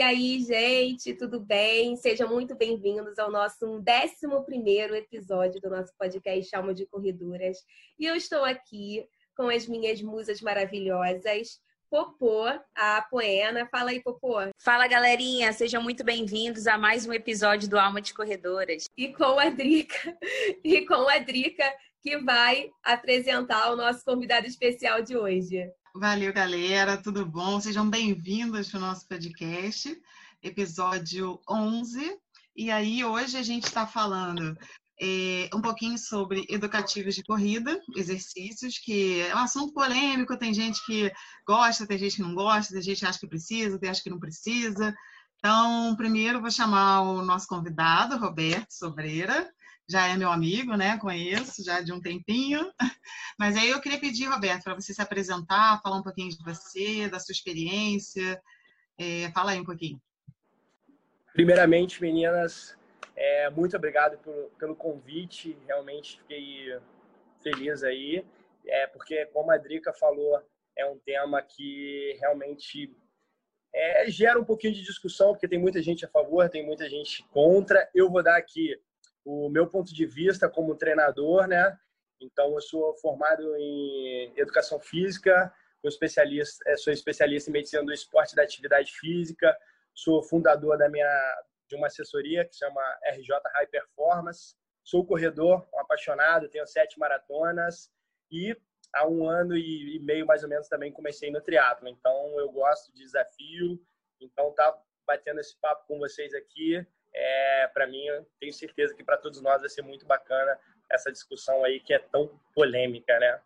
E aí, gente, tudo bem? Sejam muito bem-vindos ao nosso 11 episódio do nosso podcast Alma de Corredoras. E eu estou aqui com as minhas musas maravilhosas, Popô, a Poena. Fala aí, Popô. Fala, galerinha. Sejam muito bem-vindos a mais um episódio do Alma de Corredoras. E com a Drica, e com a Drica, que vai apresentar o nosso convidado especial de hoje. Valeu, galera. Tudo bom? Sejam bem-vindos para o nosso podcast, episódio 11. E aí, hoje a gente está falando é, um pouquinho sobre educativos de corrida, exercícios, que é um assunto polêmico, tem gente que gosta, tem gente que não gosta, tem gente que acha que precisa, tem gente acha que não precisa. Então, primeiro vou chamar o nosso convidado, Roberto Sobreira, já é meu amigo, né? Conheço já de um tempinho. Mas aí eu queria pedir, Roberto, para você se apresentar, falar um pouquinho de você, da sua experiência. É, fala aí um pouquinho. Primeiramente, meninas, é, muito obrigado pelo, pelo convite. Realmente fiquei feliz aí, é, porque, como a Drica falou, é um tema que realmente é, gera um pouquinho de discussão, porque tem muita gente a favor, tem muita gente contra. Eu vou dar aqui o meu ponto de vista como treinador, né? Então, eu sou formado em educação física, sou especialista, sou especialista em medicina do esporte e da atividade física, sou fundador da minha de uma assessoria que chama RJ High Performance. Sou corredor, um apaixonado, tenho sete maratonas e há um ano e meio mais ou menos também comecei no triatlo. Então eu gosto de desafio. Então tá batendo esse papo com vocês aqui, é, para mim tenho certeza que para todos nós vai ser muito bacana essa discussão aí que é tão polêmica, né?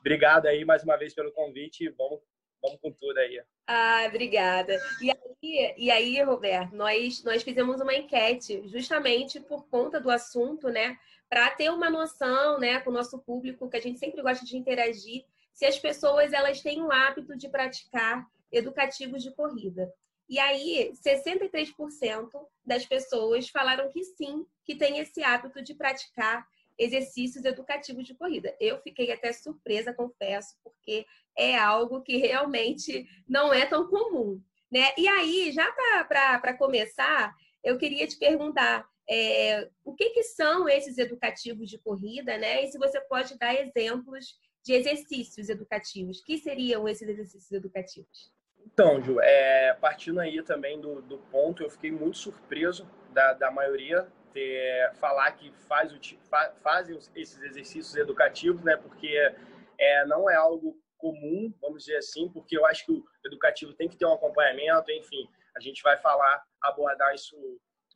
Obrigado aí mais uma vez pelo convite e vamos vamos com tudo aí. Ah, obrigada. E aí, e aí, Roberto, nós, nós fizemos uma enquete justamente por conta do assunto, né? Para ter uma noção, né, com o nosso público, que a gente sempre gosta de interagir, se as pessoas elas têm o hábito de praticar educativos de corrida. E aí, 63% das pessoas falaram que sim, que tem esse hábito de praticar exercícios educativos de corrida. Eu fiquei até surpresa, confesso, porque é algo que realmente não é tão comum. Né? E aí, já para começar, eu queria te perguntar é, o que, que são esses educativos de corrida, né? E se você pode dar exemplos de exercícios educativos. que seriam esses exercícios educativos? Então, Ju, é, partindo aí também do, do ponto, eu fiquei muito surpreso da, da maioria ter, falar que faz o, fa, fazem esses exercícios educativos, né? Porque é, não é algo comum, vamos dizer assim, porque eu acho que o educativo tem que ter um acompanhamento, enfim, a gente vai falar, abordar isso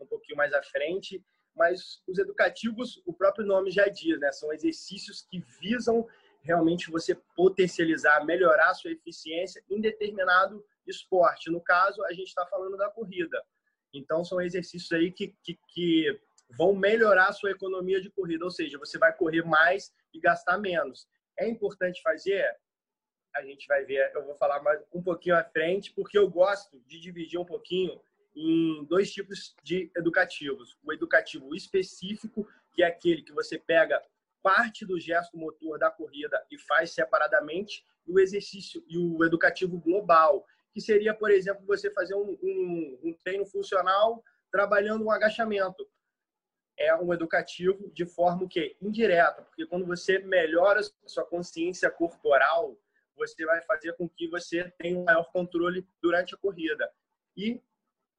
um pouquinho mais à frente, mas os educativos, o próprio nome já diz, né? São exercícios que visam realmente você potencializar, melhorar a sua eficiência em determinado esporte. No caso, a gente está falando da corrida. Então, são exercícios aí que, que, que, vão melhorar a sua economia de corrida, ou seja, você vai correr mais e gastar menos. É importante fazer? A gente vai ver, eu vou falar mais um pouquinho à frente, porque eu gosto de dividir um pouquinho em dois tipos de educativos. O educativo específico, que é aquele que você pega parte do gesto motor da corrida e faz separadamente, o exercício e o educativo global, que seria, por exemplo, você fazer um, um, um treino funcional trabalhando um agachamento. É um educativo de forma que indireta, porque quando você melhora a sua consciência corporal, você vai fazer com que você tenha um maior controle durante a corrida. E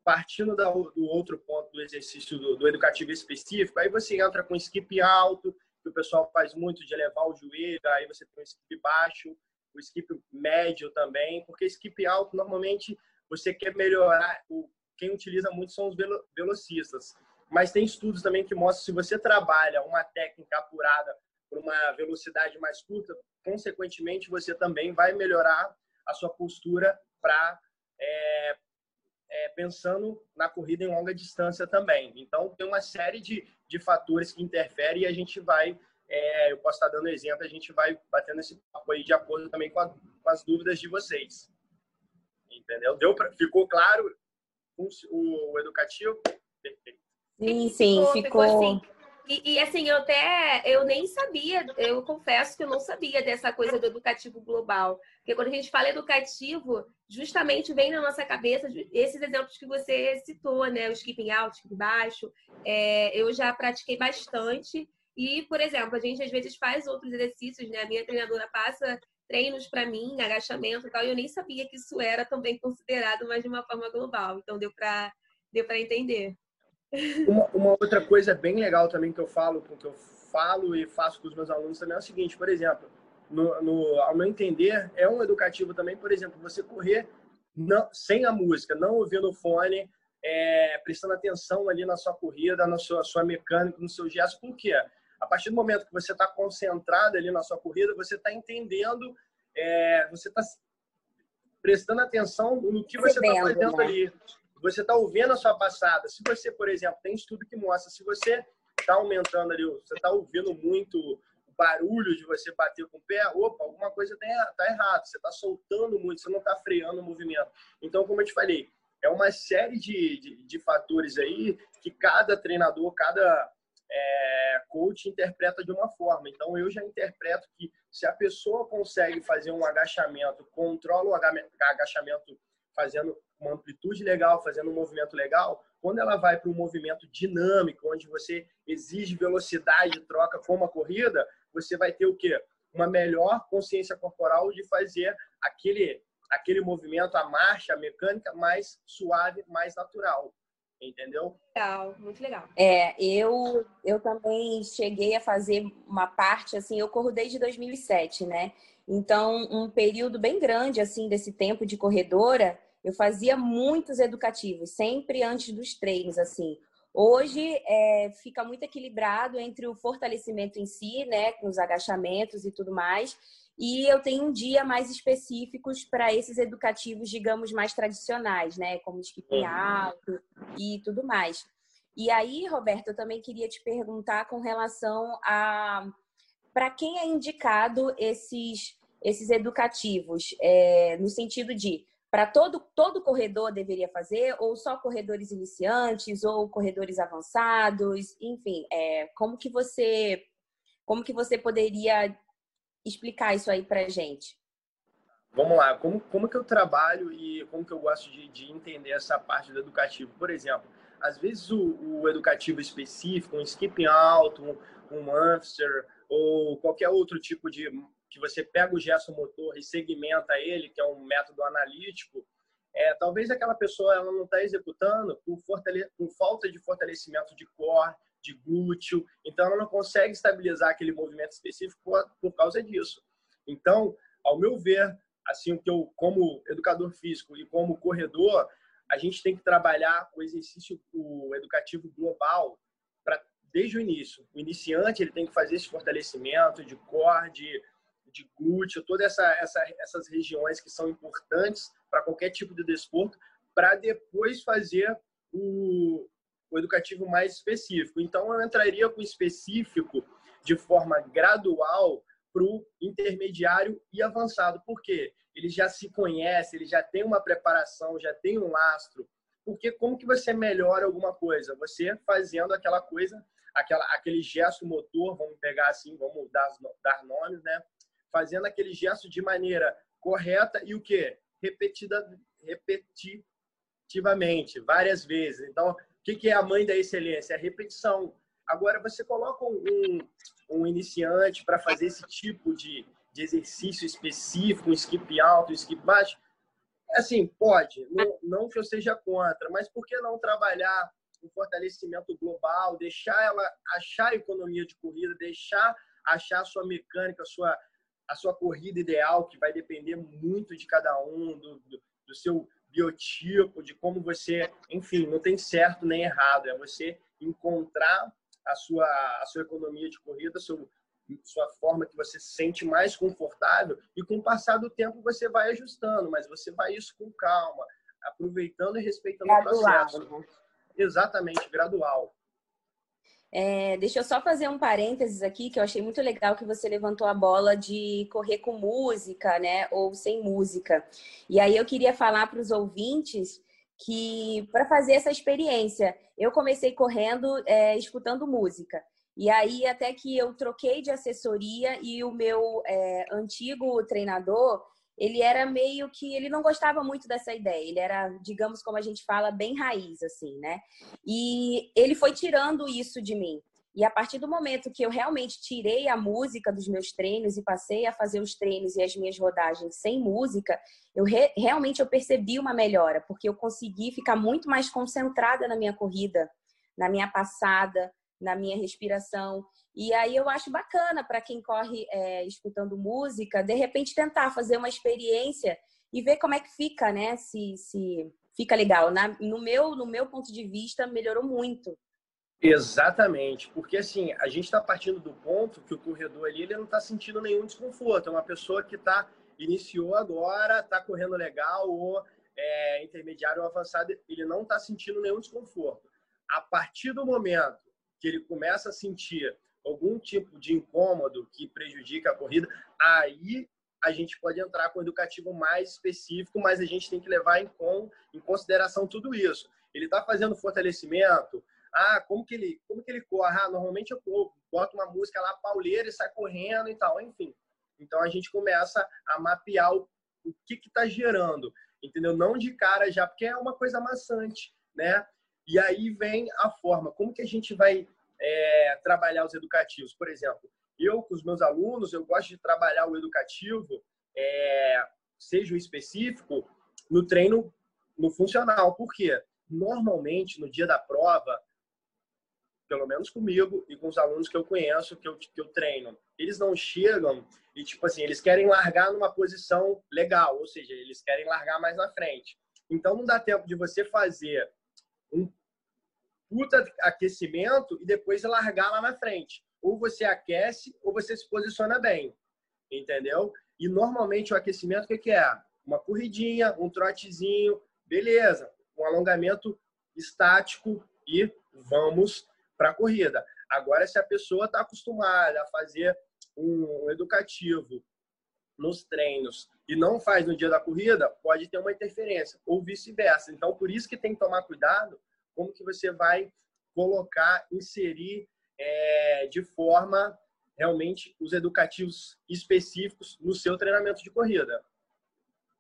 partindo do outro ponto do exercício do educativo específico, aí você entra com skip alto, que o pessoal faz muito de elevar o joelho, aí você tem o skip baixo, o skip médio também, porque skip alto normalmente você quer melhorar, o, quem utiliza muito são os velocistas. Mas tem estudos também que mostram que se você trabalha uma técnica apurada por uma velocidade mais curta, consequentemente você também vai melhorar a sua postura para é, é, pensando na corrida em longa distância também. Então, tem uma série de, de fatores que interferem e a gente vai, é, eu posso estar dando exemplo, a gente vai batendo esse papo aí de acordo também com, a, com as dúvidas de vocês. Entendeu? Deu pra, ficou claro o, o educativo? Perfeito. Sim, sim, ficou. ficou... ficou e, e, assim, eu até eu nem sabia, eu confesso que eu não sabia dessa coisa do educativo global. Porque quando a gente fala educativo, justamente vem na nossa cabeça esses exemplos que você citou, né? O skipping alto, skipping baixo. É, eu já pratiquei bastante. E, por exemplo, a gente às vezes faz outros exercícios, né? A minha treinadora passa treinos para mim, agachamento e tal, e eu nem sabia que isso era também considerado, mas de uma forma global. Então deu para deu entender. Uma, uma, outra coisa bem legal também que eu falo, que eu falo e faço com os meus alunos também é o seguinte, por exemplo, no, no ao meu entender, é um educativo também, por exemplo, você correr não, sem a música, não ouvindo o fone, é, prestando atenção ali na sua corrida, na sua, sua mecânica, no seu gesto, por quê? A partir do momento que você está concentrado ali na sua corrida, você está entendendo, é, você está prestando atenção no que você está fazendo né? ali você está ouvindo a sua passada. Se você, por exemplo, tem estudo que mostra, se você está aumentando ali, você está ouvindo muito barulho de você bater com o pé, opa, alguma coisa está tá errado. Você está soltando muito, você não está freando o movimento. Então, como eu te falei, é uma série de, de, de fatores aí que cada treinador, cada é, coach interpreta de uma forma. Então, eu já interpreto que se a pessoa consegue fazer um agachamento, controla o agachamento fazendo uma amplitude legal, fazendo um movimento legal, quando ela vai para um movimento dinâmico, onde você exige velocidade de troca como a corrida, você vai ter o quê? Uma melhor consciência corporal de fazer aquele, aquele movimento, a marcha, a mecânica mais suave, mais natural. Entendeu? Legal, muito legal. É, eu, eu também cheguei a fazer uma parte, assim, eu corro desde 2007, né? Então, um período bem grande, assim, desse tempo de corredora, eu fazia muitos educativos, sempre antes dos treinos, assim. Hoje é, fica muito equilibrado entre o fortalecimento em si, né, com os agachamentos e tudo mais, e eu tenho um dia mais específicos para esses educativos, digamos, mais tradicionais, né, como skipping alto e tudo mais. E aí, Roberto, eu também queria te perguntar com relação a para quem é indicado esses esses educativos, é, no sentido de para todo, todo corredor deveria fazer, ou só corredores iniciantes, ou corredores avançados, enfim, é, como que você como que você poderia explicar isso aí para gente? Vamos lá, como, como que eu trabalho e como que eu gosto de, de entender essa parte do educativo? Por exemplo, às vezes o, o educativo específico, um skipping alto, um, um hamster, ou qualquer outro tipo de que você pega o gesto motor e segmenta ele, que é um método analítico, é, talvez aquela pessoa ela não está executando por, por, falta de fortalecimento de core, de glúteo, então ela não consegue estabilizar aquele movimento específico por, por causa disso. Então, ao meu ver, assim o que eu como educador físico e como corredor, a gente tem que trabalhar o exercício o educativo global para desde o início. O iniciante ele tem que fazer esse fortalecimento de core, de de glúteo, todas essa, essa, essas regiões que são importantes para qualquer tipo de desporto, para depois fazer o, o educativo mais específico. Então, eu entraria com específico de forma gradual para o intermediário e avançado. Por quê? Ele já se conhece, ele já tem uma preparação, já tem um lastro. Porque como que você melhora alguma coisa? Você fazendo aquela coisa, aquela, aquele gesto motor, vamos pegar assim, vamos dar, dar nomes, né? Fazendo aquele gesto de maneira correta e o que? Repetida, repetitivamente, várias vezes. Então, o que é a mãe da excelência? É a repetição. Agora, você coloca um, um iniciante para fazer esse tipo de, de exercício específico, um skip alto, um skip baixo, assim, pode. Não, não que eu seja contra, mas por que não trabalhar um fortalecimento global, deixar ela achar a economia de corrida, deixar achar a sua mecânica, a sua a sua corrida ideal, que vai depender muito de cada um, do, do, do seu biotipo, de como você, enfim, não tem certo nem errado, é você encontrar a sua, a sua economia de corrida, sua, sua forma que você se sente mais confortável e com o passar do tempo você vai ajustando, mas você vai isso com calma. aproveitando e respeitando gradual. o processo. Exatamente, gradual. É, deixa eu só fazer um parênteses aqui, que eu achei muito legal que você levantou a bola de correr com música, né? Ou sem música. E aí eu queria falar para os ouvintes que para fazer essa experiência, eu comecei correndo é, escutando música. E aí, até que eu troquei de assessoria e o meu é, antigo treinador, ele era meio que ele não gostava muito dessa ideia. Ele era, digamos como a gente fala, bem raiz assim, né? E ele foi tirando isso de mim. E a partir do momento que eu realmente tirei a música dos meus treinos e passei a fazer os treinos e as minhas rodagens sem música, eu re realmente eu percebi uma melhora, porque eu consegui ficar muito mais concentrada na minha corrida, na minha passada, na minha respiração. E aí eu acho bacana para quem corre é, escutando música, de repente tentar fazer uma experiência e ver como é que fica, né? Se, se fica legal. Na, no, meu, no meu ponto de vista, melhorou muito. Exatamente, porque assim, a gente está partindo do ponto que o corredor ali ele não está sentindo nenhum desconforto. É uma pessoa que tá, iniciou agora, está correndo legal, ou é, intermediário ou avançado, ele não está sentindo nenhum desconforto. A partir do momento que ele começa a sentir algum tipo de incômodo que prejudica a corrida, aí a gente pode entrar com um educativo mais específico, mas a gente tem que levar em, com, em consideração tudo isso. Ele está fazendo fortalecimento, ah, como que ele, como que ele corre? Ah, normalmente eu boto uma música lá pauleira e sai correndo e tal, enfim. Então a gente começa a mapear o, o que que tá gerando, entendeu? Não de cara já, porque é uma coisa maçante, né? E aí vem a forma, como que a gente vai é, trabalhar os educativos? Por exemplo, eu com os meus alunos, eu gosto de trabalhar o educativo, é, seja o específico, no treino no funcional. Por quê? Normalmente, no dia da prova, pelo menos comigo e com os alunos que eu conheço, que eu, que eu treino, eles não chegam e, tipo assim, eles querem largar numa posição legal, ou seja, eles querem largar mais na frente. Então, não dá tempo de você fazer um puta aquecimento e depois largar lá na frente. Ou você aquece ou você se posiciona bem, entendeu? E normalmente o aquecimento, o que é? Uma corridinha, um trotezinho, beleza. Um alongamento estático e vamos para a corrida. Agora, se a pessoa está acostumada a fazer um educativo nos treinos e não faz no dia da corrida, pode ter uma interferência, ou vice-versa. Então, por isso que tem que tomar cuidado como que você vai colocar, inserir é, de forma realmente os educativos específicos no seu treinamento de corrida.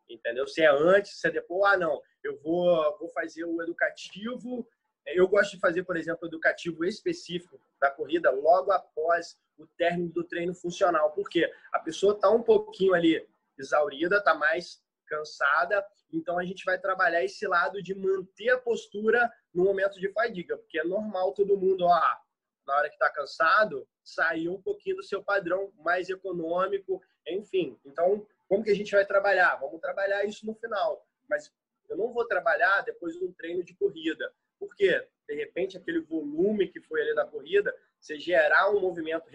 Entendeu? Se é antes, se é depois, ah, não, eu vou, vou fazer o educativo. Eu gosto de fazer, por exemplo, o educativo específico da corrida logo após o término do treino funcional, porque a pessoa está um pouquinho ali exaurida, está mais cansada, então a gente vai trabalhar esse lado de manter a postura no momento de fadiga, porque é normal todo mundo, ó, na hora que está cansado, sair um pouquinho do seu padrão mais econômico, enfim. Então, como que a gente vai trabalhar? Vamos trabalhar isso no final, mas eu não vou trabalhar depois de um treino de corrida. Por quê? De repente, aquele volume que foi ali da corrida, você gerar um movimento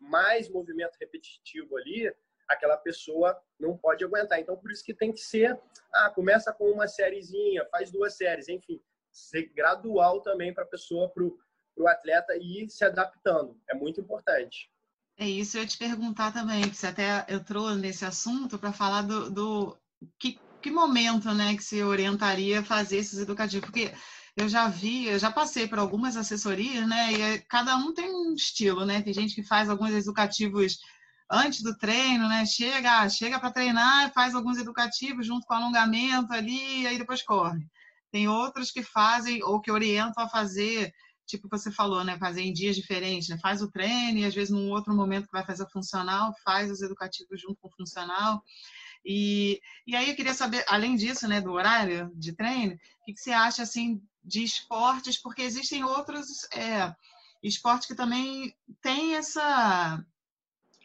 mais movimento repetitivo ali, aquela pessoa não pode aguentar. Então, por isso que tem que ser, ah, começa com uma sériezinha, faz duas séries, enfim, ser gradual também para a pessoa, para o atleta ir se adaptando. É muito importante. É isso, eu ia te perguntar também, que você até entrou nesse assunto para falar do, do que, que momento né, que você orientaria fazer esses educativos, porque eu já vi, eu já passei por algumas assessorias, né? E cada um tem um estilo, né? Tem gente que faz alguns educativos antes do treino, né? Chega, chega para treinar, faz alguns educativos junto com alongamento ali, e aí depois corre. Tem outros que fazem ou que orientam a fazer, tipo você falou, né? Fazer em dias diferentes, né? Faz o treino e às vezes num outro momento que vai fazer funcional, faz os educativos junto com o funcional. E, e aí eu queria saber, além disso, né, do horário de treino, o que, que você acha assim de esportes? Porque existem outros é, esportes que também têm essa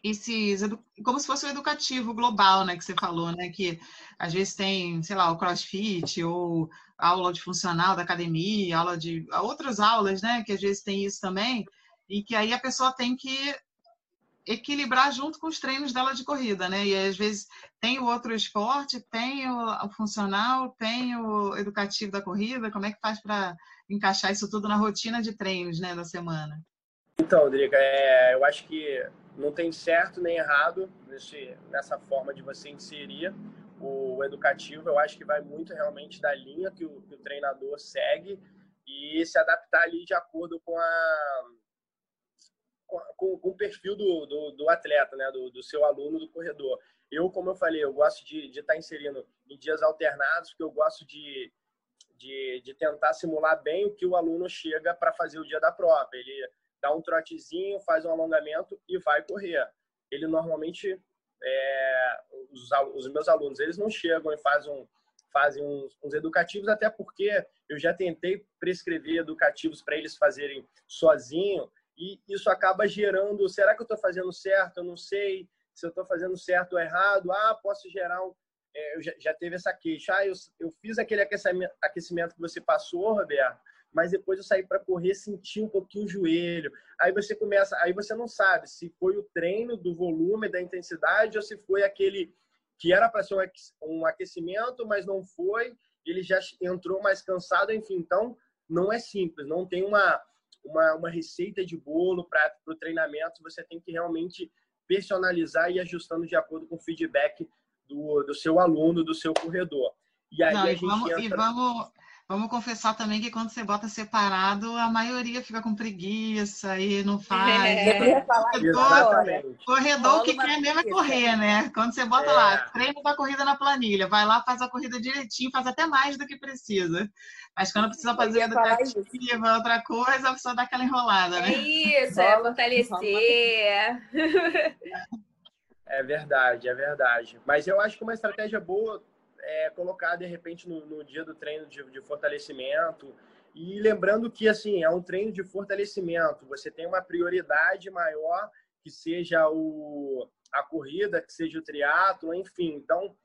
esses como se fosse o educativo global, né, que você falou, né, que às vezes tem, sei lá, o CrossFit ou aula de funcional da academia, aula de outras aulas, né, que às vezes tem isso também, e que aí a pessoa tem que equilibrar junto com os treinos dela de corrida, né? E às vezes tem o outro esporte, tem o, o funcional, tem o educativo da corrida. Como é que faz para encaixar isso tudo na rotina de treinos, né, da semana? Então, Rodrigo, é, eu acho que não tem certo nem errado nesse, nessa forma de você inserir o educativo. Eu acho que vai muito realmente da linha que o, que o treinador segue e se adaptar ali de acordo com a com, com o perfil do, do, do, atleta, né? Do, do, seu aluno, do corredor. Eu, como eu falei, eu gosto de estar tá inserindo em dias alternados, porque eu gosto de, de, de tentar simular bem o que o aluno chega para fazer o dia da prova. Ele dá um trotezinho, faz um alongamento e vai correr. Ele normalmente, é, os, os, meus alunos, eles não chegam e fazem, um, fazem uns, uns educativos, até porque eu já tentei prescrever educativos para eles fazerem sozinho e isso acaba gerando, será que eu estou fazendo certo? Eu não sei se eu estou fazendo certo ou errado. Ah, posso gerar um... É, já, já, teve essa queixa. Ah, eu, eu fiz aquele aquecimento, aquecimento que você passou, Roberto, mas depois eu saí para correr, senti um pouquinho o joelho. Aí você começa, aí você não sabe se foi o treino do volume, da intensidade, ou se foi aquele que era para ser um aquecimento, mas não foi, ele já entrou mais cansado, enfim. Então, não é simples, não tem uma, uma, uma receita de bolo para o treinamento, você tem que realmente personalizar e ajustando de acordo com o feedback do, do seu aluno, do seu corredor. E aí não, a gente vamos, entra... e vamos, Vamos confessar também que quando você bota separado, a maioria fica com preguiça e não faz. É, corredor, corredor que quer mesmo é correr, né? Quando você bota é. lá, treino da corrida na planilha, vai lá, faz a corrida direitinho, faz até mais do que precisa. Mas quando precisa fazer educativa, outra coisa, a pessoa dá aquela enrolada, né? É isso, é fortalecer. É verdade, é verdade. Mas eu acho que uma estratégia boa é, colocar de repente no, no dia do treino de, de, fortalecimento. E lembrando que assim é um treino de fortalecimento, você tem uma prioridade maior que seja o, a corrida, que seja o triatlo, enfim. Então,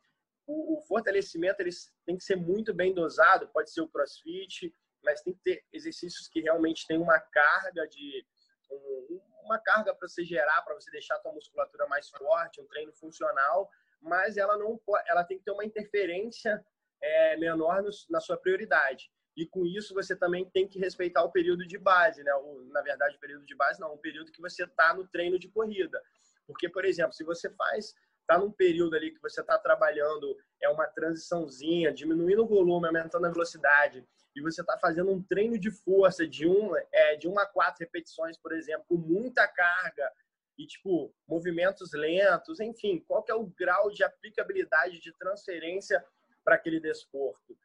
o, o fortalecimento ele tem que ser muito bem dosado, pode ser o crossfit, mas tem que ter exercícios que realmente têm uma carga de um, uma carga para você gerar, para você deixar a tua musculatura mais forte, um treino funcional, mas ela não ela tem que ter uma interferência é, menor no, na sua prioridade. E com isso você também tem que respeitar o período de base, né? O, na verdade, o período de base não, o período que você está no treino de corrida. Porque, por exemplo, se você faz, está num período ali que você está trabalhando, é uma transiçãozinha, diminuindo o volume, aumentando a velocidade, e você está fazendo um treino de força de um, é, de uma a quatro repetições, por exemplo, com muita carga, e tipo movimentos lentos, enfim, qual é o grau de aplicabilidade de transferência para aquele desporto?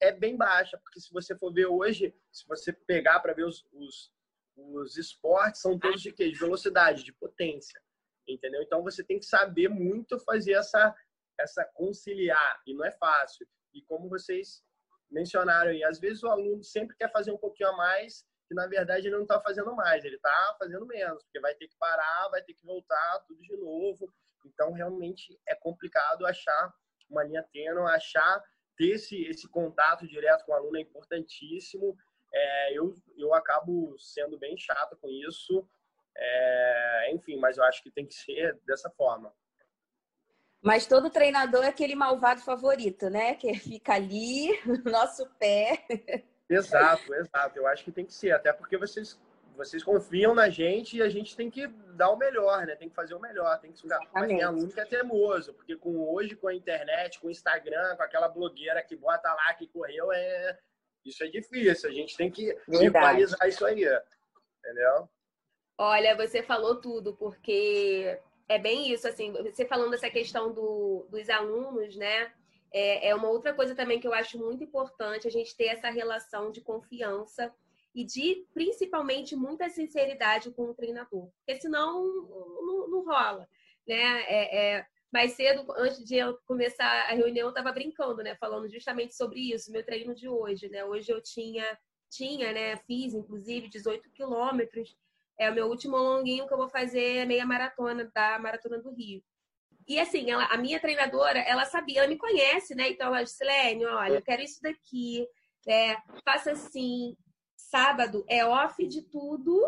É bem baixa, porque se você for ver hoje, se você pegar para ver os, os, os esportes, são todos de quê? De velocidade, de potência, entendeu? Então você tem que saber muito fazer essa essa conciliar e não é fácil. E como vocês mencionaram aí, às vezes o aluno sempre quer fazer um pouquinho a mais que na verdade ele não está fazendo mais, ele está fazendo menos, porque vai ter que parar, vai ter que voltar tudo de novo. Então, realmente é complicado achar uma linha tênue, achar ter esse, esse contato direto com o aluno é importantíssimo. É, eu, eu acabo sendo bem chato com isso, é, enfim, mas eu acho que tem que ser dessa forma. Mas todo treinador é aquele malvado favorito, né? Que fica ali, no nosso pé. Exato, exato. Eu acho que tem que ser, até porque vocês vocês confiam na gente e a gente tem que dar o melhor, né? Tem que fazer o melhor, tem que sugar. Mas tem aluno que é teimoso, porque com hoje com a internet, com o Instagram, com aquela blogueira que bota lá que correu, é isso é difícil. A gente tem que equalizar isso aí, entendeu? Olha, você falou tudo, porque é bem isso, assim, você falando dessa questão do, dos alunos, né? É, é uma outra coisa também que eu acho muito importante a gente ter essa relação de confiança e de principalmente muita sinceridade com o treinador, porque senão não, não rola, né? É, é, mais cedo, antes de eu começar a reunião, eu estava brincando, né? Falando justamente sobre isso, meu treino de hoje, né? Hoje eu tinha, tinha, né? Fiz, inclusive, 18 quilômetros. É o meu último longuinho que eu vou fazer meia maratona da Maratona do Rio. E assim, ela, a minha treinadora, ela sabia, ela me conhece, né? Então ela disse, Lene, olha, eu quero isso daqui, é, faça assim, sábado é off de tudo,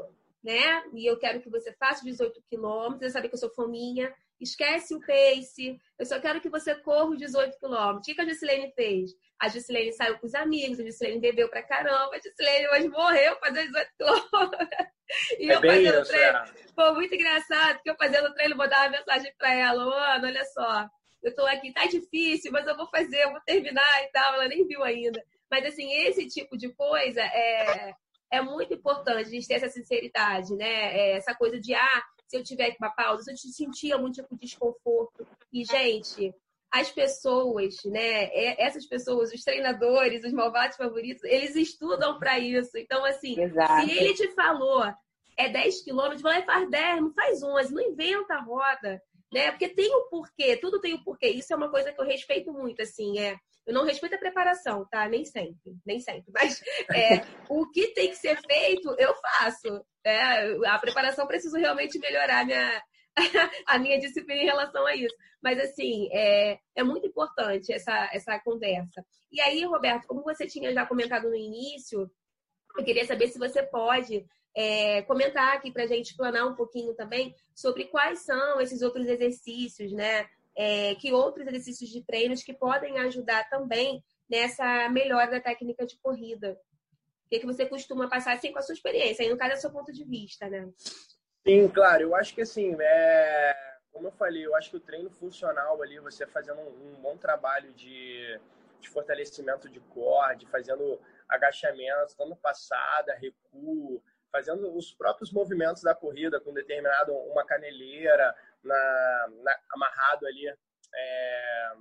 né? E eu quero que você faça 18 quilômetros. Você sabe que eu sou fominha. Esquece o pace. Eu só quero que você corra os 18 quilômetros. O que, que a Gisilene fez? A Gisilene saiu com os amigos, a Gisilene bebeu pra caramba, a Gisilene hoje morreu fazendo 18 quilômetros. E é eu fazendo isso, treino. É. Foi muito engraçado, porque eu fazendo treino, mandava uma mensagem pra ela, Ana, olha só, eu tô aqui, tá difícil, mas eu vou fazer, eu vou terminar e tal. Ela nem viu ainda. Mas assim, esse tipo de coisa é, é muito importante a gente ter essa sinceridade, né? É essa coisa de, ah, se eu tiver uma pausa, se eu te sentir algum tipo de desconforto. E, gente, as pessoas, né? Essas pessoas, os treinadores, os malvados favoritos, eles estudam para isso. Então, assim, Exato. se ele te falou é 10 quilômetros, vai lá e faz 10, não faz 11, não inventa a roda, né? Porque tem o um porquê, tudo tem o um porquê. Isso é uma coisa que eu respeito muito, assim, é eu não respeito a preparação, tá? Nem sempre, nem sempre. Mas é, o que tem que ser feito, eu faço. É, a preparação preciso realmente melhorar a minha, a minha disciplina em relação a isso. Mas, assim, é, é muito importante essa, essa conversa. E aí, Roberto, como você tinha já comentado no início, eu queria saber se você pode é, comentar aqui para a gente explanar um pouquinho também sobre quais são esses outros exercícios, né? é, que outros exercícios de treinos que podem ajudar também nessa melhora da técnica de corrida. O que, que você costuma passar assim com a sua experiência, aí no caso é o seu ponto de vista, né? Sim, claro. Eu acho que assim, é... como eu falei, eu acho que o treino funcional ali, você fazendo um, bom trabalho de, de fortalecimento de core, fazendo agachamentos, dando passada, recuo, fazendo os próprios movimentos da corrida com determinado uma caneleira, na, na amarrado ali é,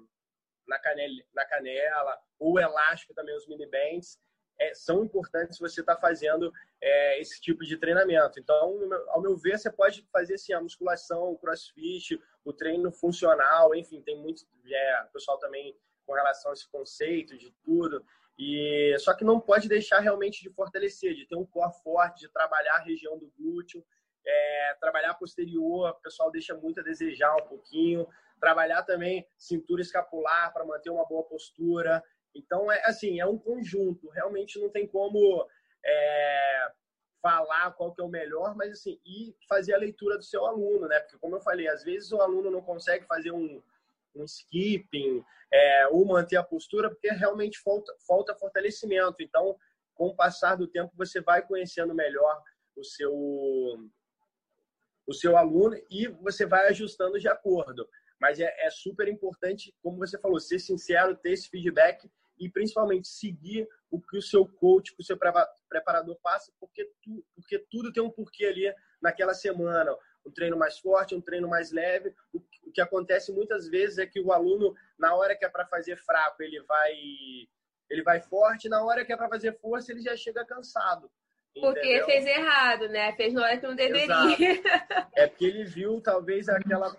na, canela, na canela, o elástico também, os mini bands, é, são importantes se você está fazendo é, esse tipo de treinamento. Então, ao meu ver, você pode fazer assim, a musculação, o crossfit, o treino funcional, enfim, tem muito é, pessoal também com relação a esse conceito de tudo. E só que não pode deixar realmente de fortalecer, de ter um core forte, de trabalhar a região do glúteo, é, trabalhar posterior, o pessoal deixa muito a desejar um pouquinho. Trabalhar também cintura escapular para manter uma boa postura. Então, é assim, é um conjunto. Realmente não tem como é, falar qual que é o melhor, mas assim, e fazer a leitura do seu aluno, né? Porque, como eu falei, às vezes o aluno não consegue fazer um, um skipping é, ou manter a postura porque realmente falta, falta fortalecimento. Então, com o passar do tempo, você vai conhecendo melhor o seu o seu aluno e você vai ajustando de acordo. Mas é, é super importante, como você falou, ser sincero, ter esse feedback e principalmente seguir o que o seu coach, o seu preparador passa, porque, tu, porque tudo tem um porquê ali naquela semana. Um treino mais forte, um treino mais leve. O, que acontece muitas vezes é que o aluno, na hora que é para fazer fraco, ele vai ele vai forte, na hora que é para fazer força, ele já chega cansado. Porque Entendeu? fez errado, né? Fez na hora que não deveria. Exato. É porque ele viu, talvez, aquela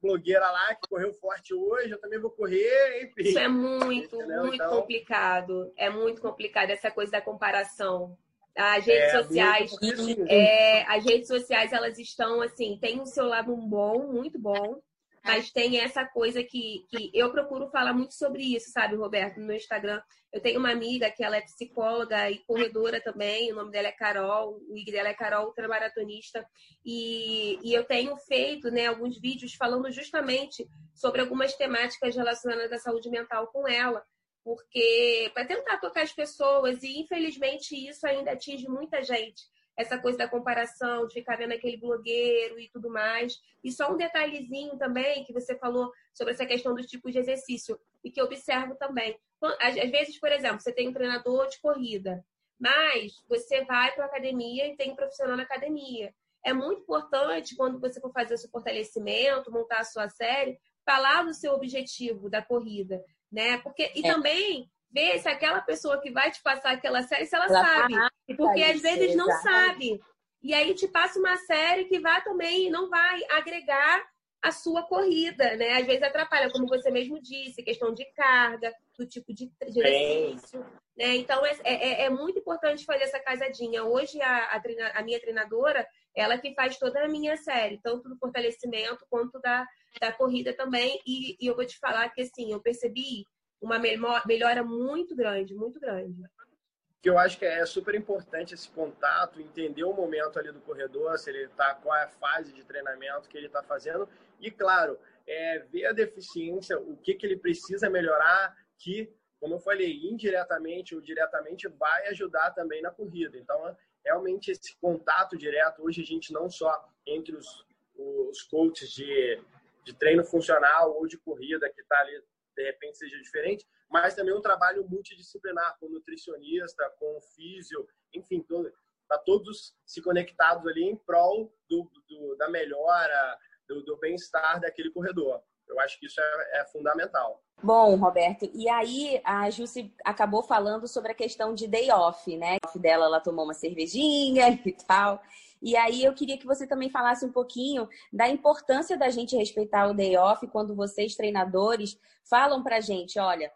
blogueira lá que correu forte hoje, eu também vou correr, enfim. Isso é muito, Entendeu? muito então... complicado. É muito complicado essa coisa da comparação. As redes é, sociais, é, as redes sociais, elas estão assim, tem o seu lado bom, muito bom, mas tem essa coisa que, que eu procuro falar muito sobre isso, sabe, Roberto, no meu Instagram. Eu tenho uma amiga que ela é psicóloga e corredora também, o nome dela é Carol, o IG dela é Carol, ultramaratonista. E, e eu tenho feito né, alguns vídeos falando justamente sobre algumas temáticas relacionadas à saúde mental com ela porque para tentar tocar as pessoas e infelizmente isso ainda atinge muita gente essa coisa da comparação, de ficar vendo aquele blogueiro e tudo mais. E só um detalhezinho também que você falou sobre essa questão dos tipos de exercício e que eu observo também. Às, vezes, por exemplo, você tem um treinador de corrida, mas você vai para a academia e tem um profissional na academia. É muito importante quando você for fazer o seu fortalecimento, montar a sua série, falar do seu objetivo da corrida, né? Porque e é. também ver se aquela pessoa que vai te passar aquela série, se ela, ela sabe. Porque às vezes não sabe. E aí te passa uma série que vai também, não vai agregar a sua corrida, né? Às vezes atrapalha, como você mesmo disse, questão de carga, do tipo de, de exercício, né? Então é, é, é, muito importante fazer essa casadinha. Hoje a, a, treina, a, minha treinadora, ela que faz toda a minha série, tanto do fortalecimento quanto da, da corrida também. E, e eu vou te falar que assim, eu percebi uma melhora muito grande, muito grande. que eu acho que é super importante esse contato, entender o momento ali do corredor, se ele está, qual é a fase de treinamento que ele está fazendo, e claro, é, ver a deficiência, o que, que ele precisa melhorar, que, como eu falei, indiretamente ou diretamente vai ajudar também na corrida. Então, realmente esse contato direto, hoje a gente não só entre os, os coaches de, de treino funcional ou de corrida que está ali, de repente seja diferente, mas também um trabalho multidisciplinar com nutricionista, com físio, enfim, todo, tá todos se conectados ali em prol do, do da melhora, do, do bem-estar daquele corredor. Eu acho que isso é, é, fundamental. Bom, Roberto, e aí a Jussi acabou falando sobre a questão de day off, né? Off dela, ela tomou uma cervejinha e tal. E aí eu queria que você também falasse um pouquinho da importância da gente respeitar o day off quando vocês, treinadores, falam pra gente, olha,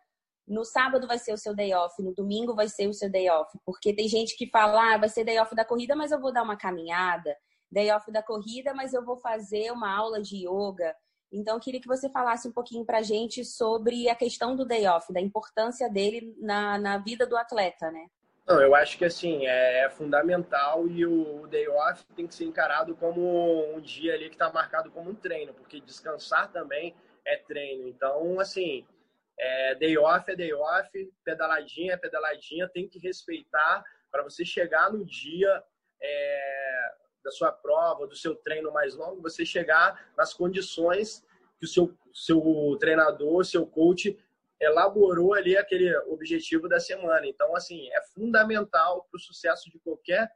no sábado vai ser o seu day off, no domingo vai ser o seu day off, porque tem gente que fala, ah, vai ser day off da corrida, mas eu vou dar uma caminhada, day off da corrida, mas eu vou fazer uma aula de yoga. Então, eu queria que você falasse um pouquinho para gente sobre a questão do day off, da importância dele na, na vida do atleta, né? Não, eu acho que assim é, é fundamental e o, day off tem que ser encarado como um dia ali que está marcado como um treino, porque descansar também é treino. Então, assim, é, day off é day off, pedaladinha é pedaladinha, tem que respeitar para você chegar no dia é, da sua prova, do seu treino mais longo, você chegar nas condições que o seu, seu treinador, seu coach elaborou ali aquele objetivo da semana. Então, assim, é fundamental para o sucesso de qualquer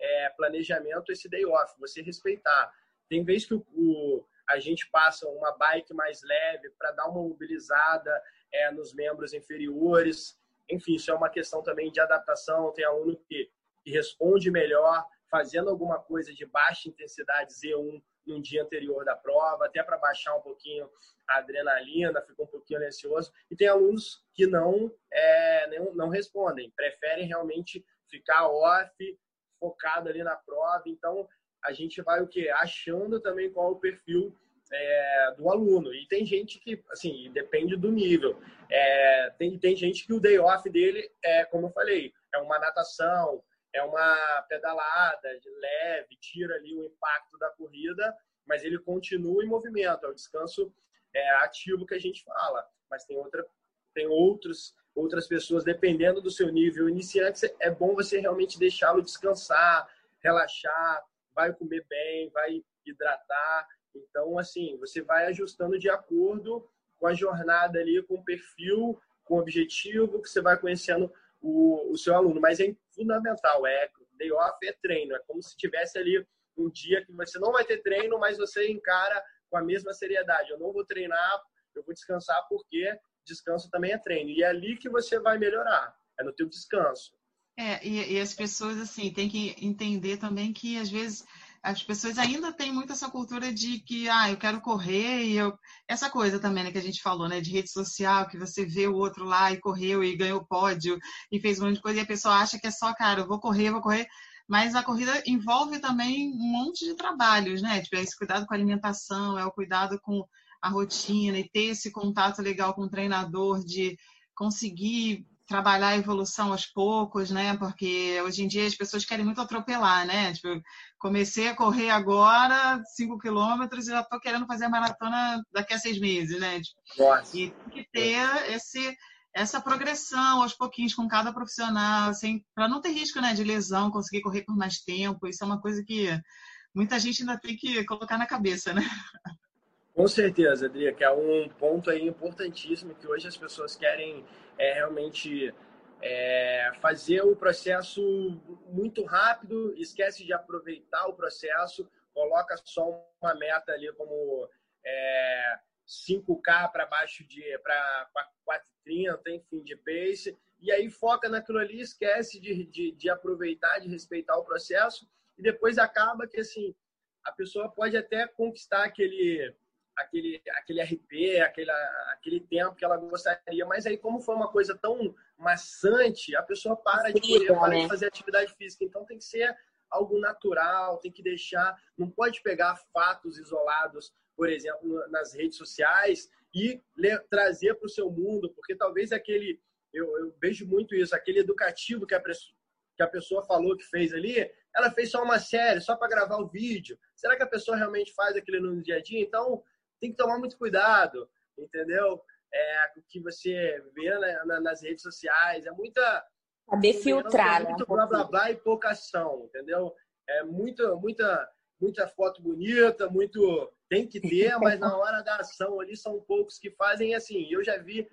é, planejamento esse day off, você respeitar. Tem vezes que o, o a gente passa uma bike mais leve para dar uma mobilizada, é, nos membros inferiores. Enfim, isso é uma questão também de adaptação. Tem aluno que, que responde melhor fazendo alguma coisa de baixa intensidade Z1 no dia anterior da prova, até para baixar um pouquinho a adrenalina, fica um pouquinho ansioso. E tem alunos que não, é, não, não respondem, preferem realmente ficar off, focado ali na prova. Então, a gente vai o quê? Achando também qual é o perfil é, do aluno. E tem gente que, assim, depende do nível. É, tem, tem gente que o day off dele é, como eu falei, é uma natação, é uma pedalada de leve, tira ali o impacto da corrida, mas ele continua em movimento, é o descanso é, ativo que a gente fala. Mas tem outra, tem outros, outras pessoas, dependendo do seu nível iniciante, é bom você realmente deixá-lo descansar, relaxar, vai comer bem, vai hidratar então, assim, você vai ajustando de acordo com a jornada ali, com o perfil, com o objetivo, que você vai conhecendo o, o seu aluno. Mas é fundamental, é day off é treino, é como se tivesse ali um dia que você não vai ter treino, mas você encara com a mesma seriedade. Eu não vou treinar, eu vou descansar porque descanso também é treino. E é ali que você vai melhorar, é no teu descanso. É, e, e as pessoas, assim, têm que entender também que, às vezes, as pessoas ainda têm muito essa cultura de que, ah, eu quero correr e eu... Essa coisa também, né, que a gente falou, né, de rede social, que você vê o outro lá e correu e ganhou pódio e fez um monte de coisa e a pessoa acha que é só, cara, eu vou correr, vou correr. Mas a corrida envolve também um monte de trabalhos, né? Tipo, é esse cuidado com a alimentação, é o cuidado com a rotina e ter esse contato legal com o treinador de conseguir trabalhar a evolução aos poucos, né? Porque hoje em dia as pessoas querem muito atropelar, né? Tipo, comecei a correr agora 5 quilômetros e já estou querendo fazer a maratona daqui a seis meses, né? Tipo, Nossa. E tem que ter esse, essa progressão aos pouquinhos com cada profissional, assim, para não ter risco né, de lesão, conseguir correr por mais tempo. Isso é uma coisa que muita gente ainda tem que colocar na cabeça, né? Com certeza, Adria, que é um ponto aí importantíssimo que hoje as pessoas querem é, realmente é, fazer o processo muito rápido, esquece de aproveitar o processo, coloca só uma meta ali como é, 5K para baixo de para 430, enfim, de pace, e aí foca naquilo ali, esquece de, de, de aproveitar, de respeitar o processo, e depois acaba que assim a pessoa pode até conquistar aquele aquele, aquele RP, aquele, aquele tempo que ela gostaria. Mas aí, como foi uma coisa tão maçante, a pessoa para de correr, para de né? fazer atividade física. Então tem que ser algo natural, tem que deixar, não pode pegar fatos isolados, por exemplo, nas redes sociais e trazer para o seu mundo, porque talvez aquele eu, eu vejo muito isso, aquele educativo que a, que a pessoa falou que fez ali, ela fez só uma série, só para gravar o vídeo. Será que a pessoa realmente faz aquilo no dia a dia? Então, tem que tomar muito cuidado, entendeu? É, o que você vê né, nas redes sociais, é muita... Saber filtrar, né? Muito blá, blá, blá e pouca ação, entendeu? É muita, muita, muita foto bonita, muito... Tem que ter, mas na hora da ação ali são poucos que fazem assim. Eu já vi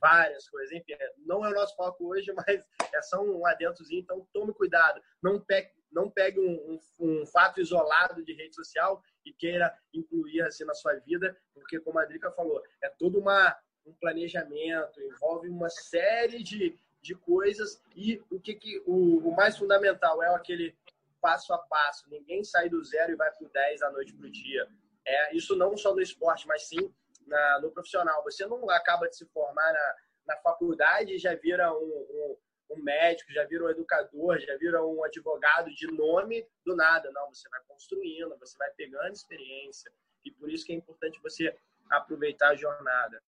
várias coisas. Enfim, não é o nosso foco hoje, mas é só um adentrozinho, então tome cuidado. Não pegue, não pegue um, um, um, fato isolado de rede social e queira incluir assim na sua vida, porque, como a Drica falou, é todo uma, um planejamento, envolve uma série de, de coisas e o que, que o, o mais fundamental é aquele passo a passo. Ninguém sai do zero e vai para o 10 da noite para o dia. É, isso não só no esporte, mas sim na, no profissional. Você não acaba de se formar na, na faculdade e já vira um, um, um, médico, já vira um educador, já vira um advogado de nome do nada. Não, você vai construindo, você vai pegando experiência. E por isso que é importante você aproveitar a jornada.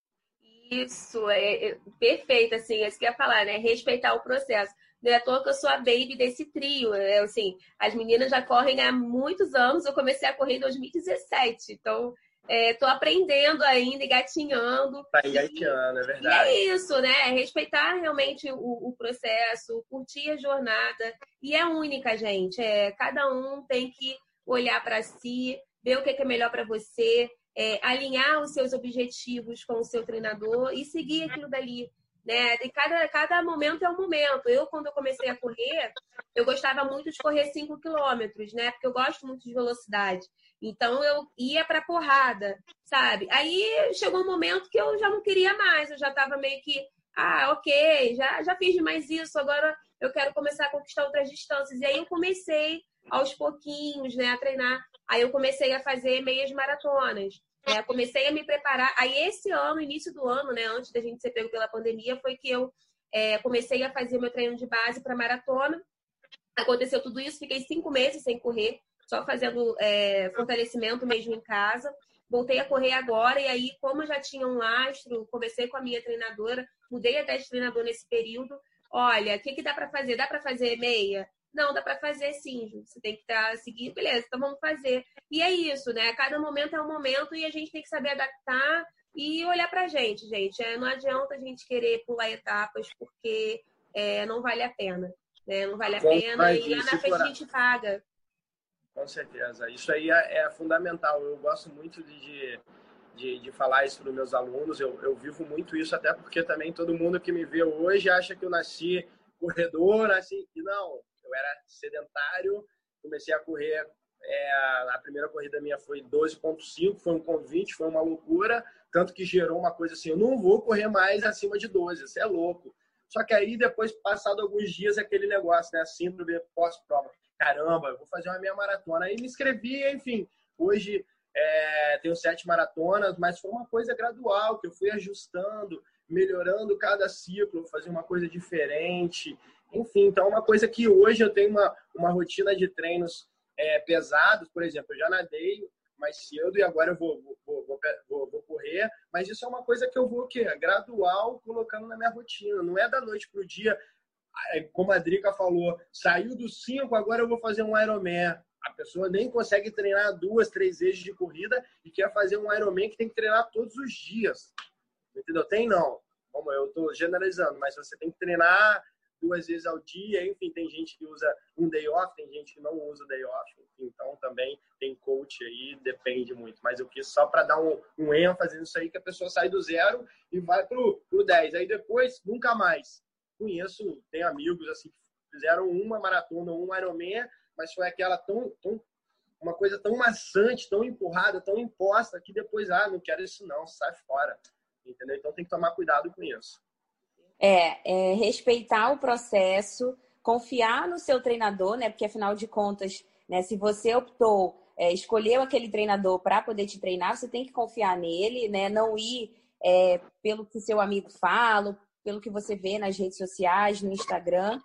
Isso, é, é perfeito, assim, é isso que eu ia falar, né? Respeitar o processo. Não é à toa que eu sou a baby desse trio. É, assim, as meninas já correm há muitos anos, eu comecei a correr em 2017. Então, Estou é, aprendendo ainda, engatinhando. Tá engatinhando, é verdade. E é isso, né? Respeitar realmente o, o, processo, curtir a jornada. E é única, gente. É, cada um tem que olhar para si, ver o que é melhor para você, é, alinhar os seus objetivos com o seu treinador e seguir aquilo dali. Né? E cada, cada momento é um momento. Eu, quando eu comecei a correr, eu gostava muito de correr 5 quilômetros, né? Porque eu gosto muito de velocidade. Então eu ia para porrada, sabe? Aí chegou um momento que eu já não queria mais, eu já estava meio que, ah, ok, já, já fiz mais isso, agora eu quero começar a conquistar outras distâncias. E aí eu comecei aos pouquinhos, né, a treinar. Aí eu comecei a fazer meias maratonas. Né? Comecei a me preparar. Aí esse ano, início do ano, né, antes da gente ser pego pela pandemia, foi que eu é, comecei a fazer meu treino de base para maratona. Aconteceu tudo isso, fiquei cinco meses sem correr só fazendo é, fortalecimento mesmo em casa. Voltei a correr agora e aí, como já tinha um lastro, conversei com a minha treinadora, mudei até de treinador nesse período. Olha, o que, que dá para fazer? Dá para fazer meia? Não, dá para fazer sim, Ju. Você tem que estar tá seguindo, beleza, então vamos fazer. E é isso, né? Cada momento é um momento e a gente tem que saber adaptar e olhar pra gente, gente. É, não adianta a gente querer pular etapas porque é, não vale a pena. Né? Não vale a pena e lá na frente a gente paga. Com certeza. Isso aí é, é fundamental. Eu gosto muito de, de, de falar isso para os meus alunos. Eu, eu vivo muito isso, até porque também todo mundo que me vê hoje acha que eu nasci corredor, nasci. E não, eu era sedentário, comecei a correr. É, a primeira corrida minha foi 12,5, foi um convite, foi uma loucura, tanto que gerou uma coisa assim: eu não vou correr mais acima de 12, isso é louco. Só que aí, depois, passado alguns dias, aquele negócio, né? Síndrome pós-prova caramba, eu vou fazer uma meia maratona. Aí me inscrevi, enfim. Hoje é, tenho sete maratonas, mas foi uma coisa gradual, que eu fui ajustando, melhorando cada ciclo, fazer uma coisa diferente. Enfim, então é uma coisa que hoje eu tenho uma, uma rotina de treinos é, pesados, por exemplo, eu já nadei mais cedo e agora eu vou, vou, vou, vou, vou correr, mas isso é uma coisa que eu vou que gradual colocando na minha rotina, não é da noite para o dia, como a Drica falou, saiu dos 5, agora eu vou fazer um Ironman. A pessoa nem consegue treinar duas, três vezes de corrida e quer fazer um Ironman que tem que treinar todos os dias. Entendeu? Tem não. Como eu estou generalizando, mas você tem que treinar duas vezes ao dia. Enfim, tem gente que usa um day off, tem gente que não usa day off. Então também tem coach aí, depende muito. Mas eu quis só para dar um, um ênfase nisso aí, que a pessoa sai do zero e vai pro, pro 10. Aí depois, nunca mais conheço, tenho amigos assim que fizeram uma maratona, um Ironman, mas foi aquela tão, tão uma coisa tão maçante, tão empurrada, tão imposta que depois, ah, não quero isso não, sai fora. Entendeu? Então tem que tomar cuidado com isso. É, é respeitar o processo, confiar no seu treinador, né? Porque afinal de contas, né, se você optou, é, escolheu aquele treinador para poder te treinar, você tem que confiar nele, né? Não ir é, pelo que seu amigo fala, pelo que você vê nas redes sociais, no Instagram.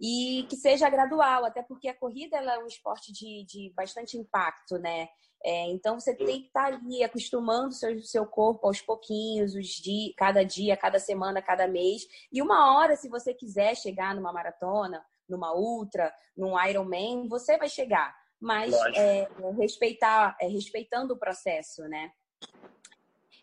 e que seja gradual, até porque a corrida é um esporte de, de bastante impacto, né? É, então você tem que estar tá ali acostumando o seu, seu corpo aos pouquinhos, os dias, cada dia, cada semana, cada mês. E uma hora, se você quiser chegar numa maratona, numa ultra, num Ironman, você vai chegar. Mas é, respeitar, é, respeitando o processo, né?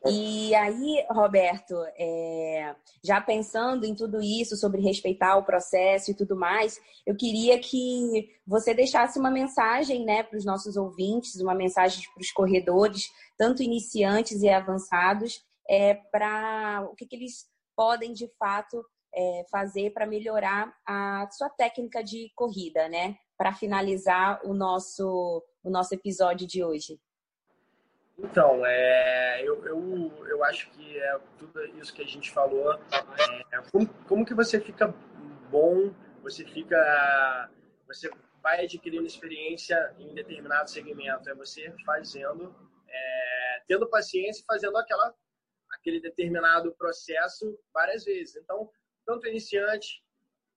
E aí, Roberto, é, já pensando em tudo isso, sobre respeitar o processo e tudo mais, eu queria que você deixasse uma mensagem né, para os nossos ouvintes, uma mensagem para os corredores, tanto iniciantes e avançados, é, para o que, que, eles podem de fato é, fazer para melhorar a sua técnica de corrida, né? Para finalizar o nosso, o nosso episódio de hoje. Então, é, eu, eu, eu acho que é tudo isso que a gente falou. É, como, como que você fica bom, você fica. Você vai adquirindo experiência em determinado segmento. É você fazendo, é, tendo paciência e fazendo aquela, aquele determinado processo várias vezes. Então, tanto o iniciante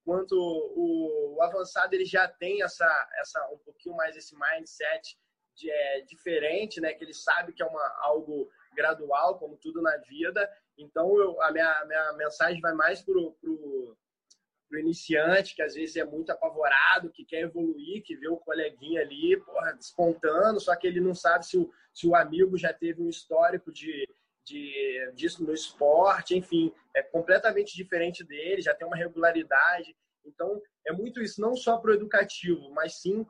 quanto o, o avançado, ele já tem essa, essa, um pouquinho mais esse mindset de, é, diferente, né? Que ele sabe que é uma, algo gradual, como tudo na vida. Então, eu, a minha, minha mensagem vai mais pro, pro, pro iniciante, que às vezes é muito apavorado, que quer evoluir, que vê o coleguinha ali, porra, despontando, só que ele não sabe se o, se o amigo já teve um histórico de, de, disso no esporte, enfim, é completamente diferente dele, já tem uma regularidade. Então, é muito isso, não só para o educativo, mas sim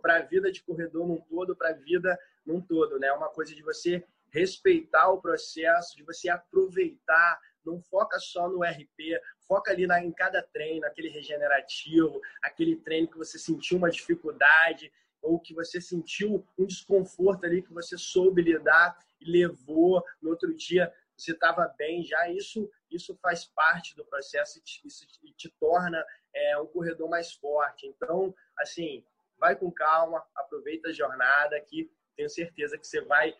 para a vida de corredor num todo, para a vida num todo, né? É uma coisa de você respeitar o processo, de você aproveitar, não foca só no RP, foca ali na, em cada treino, aquele regenerativo, aquele treino que você sentiu uma dificuldade ou que você sentiu um desconforto ali que você soube lidar e levou. No outro dia você estava bem já. Isso isso faz parte do processo e te, isso te, te torna é, um corredor mais forte. Então assim vai com calma, aproveita a jornada que tenho certeza que você vai,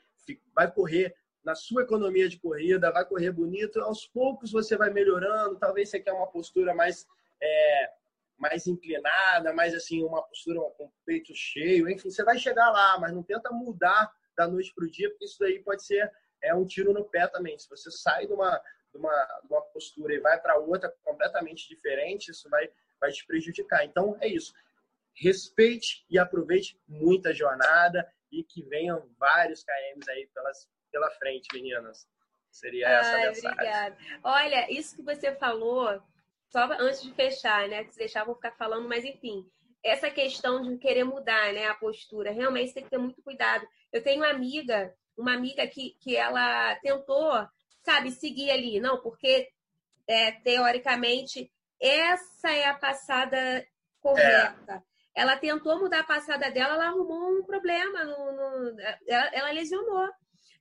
vai correr na sua economia de corrida, vai correr bonito, aos poucos você vai melhorando, talvez você quer uma postura mais é, mais inclinada, mais assim, uma postura com o peito cheio, enfim, você vai chegar lá, mas não tenta mudar da noite para o dia, porque isso daí pode ser é um tiro no pé também. Se você sai de uma, de uma, de uma postura e vai para outra completamente diferente, isso vai, vai te prejudicar. Então, é isso respeite e aproveite muita jornada e que venham vários KMs aí pelas, pela frente, meninas. Seria essa Ai, a mensagem. Obrigada. Olha, isso que você falou, só antes de fechar, né? Que deixar, vou ficar falando, mas enfim, essa questão de querer mudar né, a postura, realmente tem que ter muito cuidado. Eu tenho uma amiga, uma amiga que, que ela tentou, sabe, seguir ali, não, porque é, teoricamente essa é a passada correta. É ela tentou mudar a passada dela, ela arrumou um problema, no, no ela, ela, lesionou,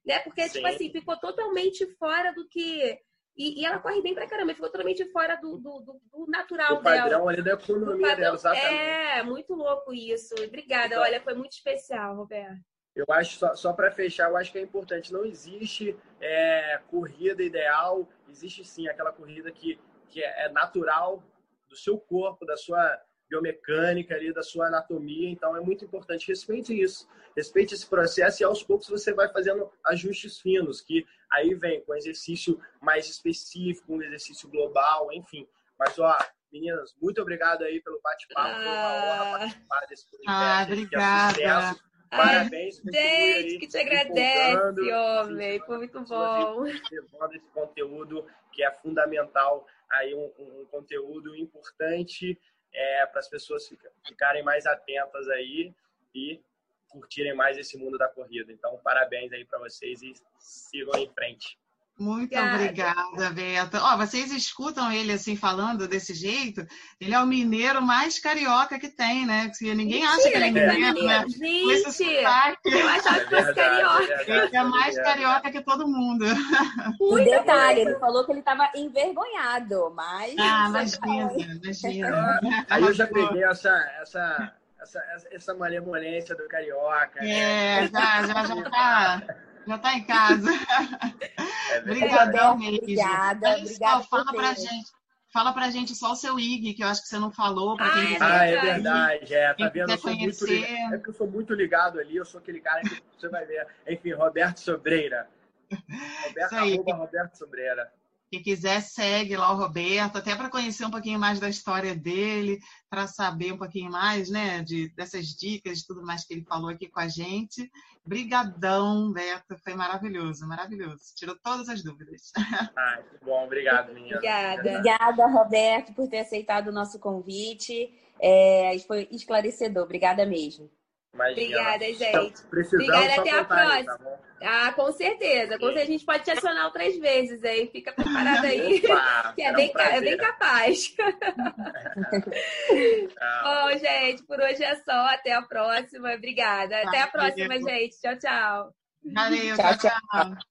né? Porque, tipo Sim. tipo assim, ficou totalmente fora do que... E, e, ela corre bem pra caramba, ficou totalmente fora do, do, do, do natural do padrão dela. ali da economia dela, exatamente. É, muito louco isso. Obrigada, então, olha, foi muito especial, Roberto. Eu acho, só, só para fechar, eu acho que é importante, não existe é, corrida ideal, existe sim aquela corrida que, que é natural do seu corpo, da sua biomecânica ali, da sua anatomia. Então, é muito importante. Respeite isso. Respeite esse processo e aos poucos você vai fazendo ajustes finos, que aí vem com exercício mais específico, um exercício global, enfim. Mas, ó, meninas, muito obrigado aí pelo bate-papo. Ah. Foi uma honra participar desse podcast. Ah, obrigada. Parabéns. gente, que te agradece, homem. Foi muito bom. Levando esse conteúdo que é fundamental, aí um, um conteúdo importante é, para as pessoas ficarem mais atentas aí e curtirem mais esse mundo da corrida. Então, parabéns aí para vocês e sigam em frente. Muito obrigada, obrigada Beto. Ó, vocês escutam ele assim falando desse jeito? Ele é o mineiro mais carioca que tem, né? Porque ninguém Mentira, acha que ele é mineiro, né? Gente, Com esse sotaque. eu achava que fosse carioca. É ele é mais carioca que todo mundo. O detalhe, ele falou que ele estava envergonhado, mas. Ah, imagina, imagina. Aí eu já peguei essa, essa, essa, essa malemolência do carioca. É, né? já, já, já tá. Já está em casa. É Obrigadão mesmo. Obrigada. Obrigada. Fala pra gente. Fala pra gente só o seu IG, que eu acho que você não falou. Pra quem Ah, é quiser Ah, é verdade. É, tá vendo? Eu sou muito ligado, é porque eu sou muito ligado ali, eu sou aquele cara que você vai ver. Enfim, Roberto Sobreira. Roberto, arroba Roberto Sobreira. Quem quiser, segue lá o Roberto, até para conhecer um pouquinho mais da história dele, para saber um pouquinho mais, né, de, dessas dicas, de tudo mais que ele falou aqui com a gente. Brigadão, Beto, foi maravilhoso, maravilhoso. Tirou todas as dúvidas. Ah, que bom, obrigado, menina. Obrigada. Obrigada, Roberto, por ter aceitado o nosso convite. É, foi esclarecedor. Obrigada mesmo. Imagina. Obrigada, Então, gente. precisamos Obrigada, até a contar aí, próxima. tá? Ah, com certeza. Com certeza a gente pode te acionar outras vezes, hein? Fica preparado aí. Opa, Que é um bem, ca- é bem capaz. Bom, gente, por hoje é só. Até a próxima. Obrigada. Até a próxima, gente. Tchau, tchau. Valeu, Tchau, tchau. tchau.